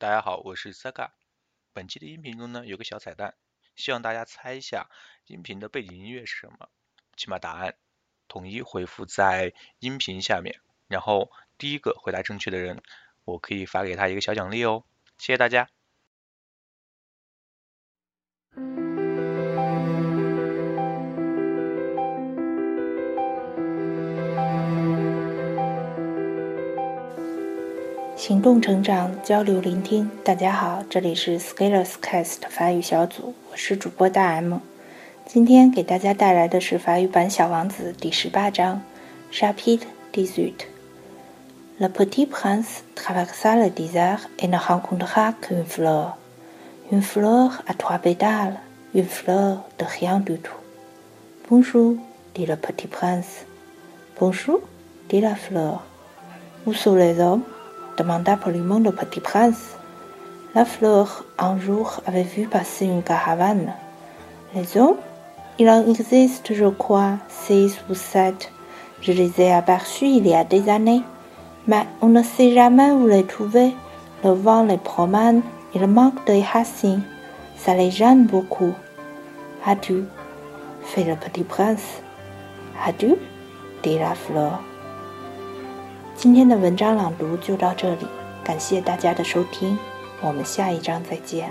大家好，我是 Saka。本期的音频中呢有个小彩蛋，希望大家猜一下音频的背景音乐是什么。请把答案统一回复在音频下面，然后第一个回答正确的人，我可以发给他一个小奖励哦。谢谢大家。行动成长，交流聆听。大家好，这里是 Scalers Cast 法语小组，我是主播大 M。今天给大家带来的是法语版《小王子》第十八章，Chapitre Dixuit。Le petit prince traversa le désert et ne rencontra qu'une fleur. Une fleur à trois pétales, une fleur de rien du tout. Bonjour, dit le petit prince. Bonjour, dit la fleur. Où sont les hommes? Demanda poliment le petit prince. La fleur, un jour, avait vu passer une caravane. Les hommes Il en existe, je crois, six ou sept. Je les ai aperçus il y a des années. Mais on ne sait jamais où les trouver. Le vent les promène, il manque de racines. Ça les gêne beaucoup. Adieu, fait le petit prince. Adieu, dit la fleur. 今天的文章朗读就到这里，感谢大家的收听，我们下一章再见。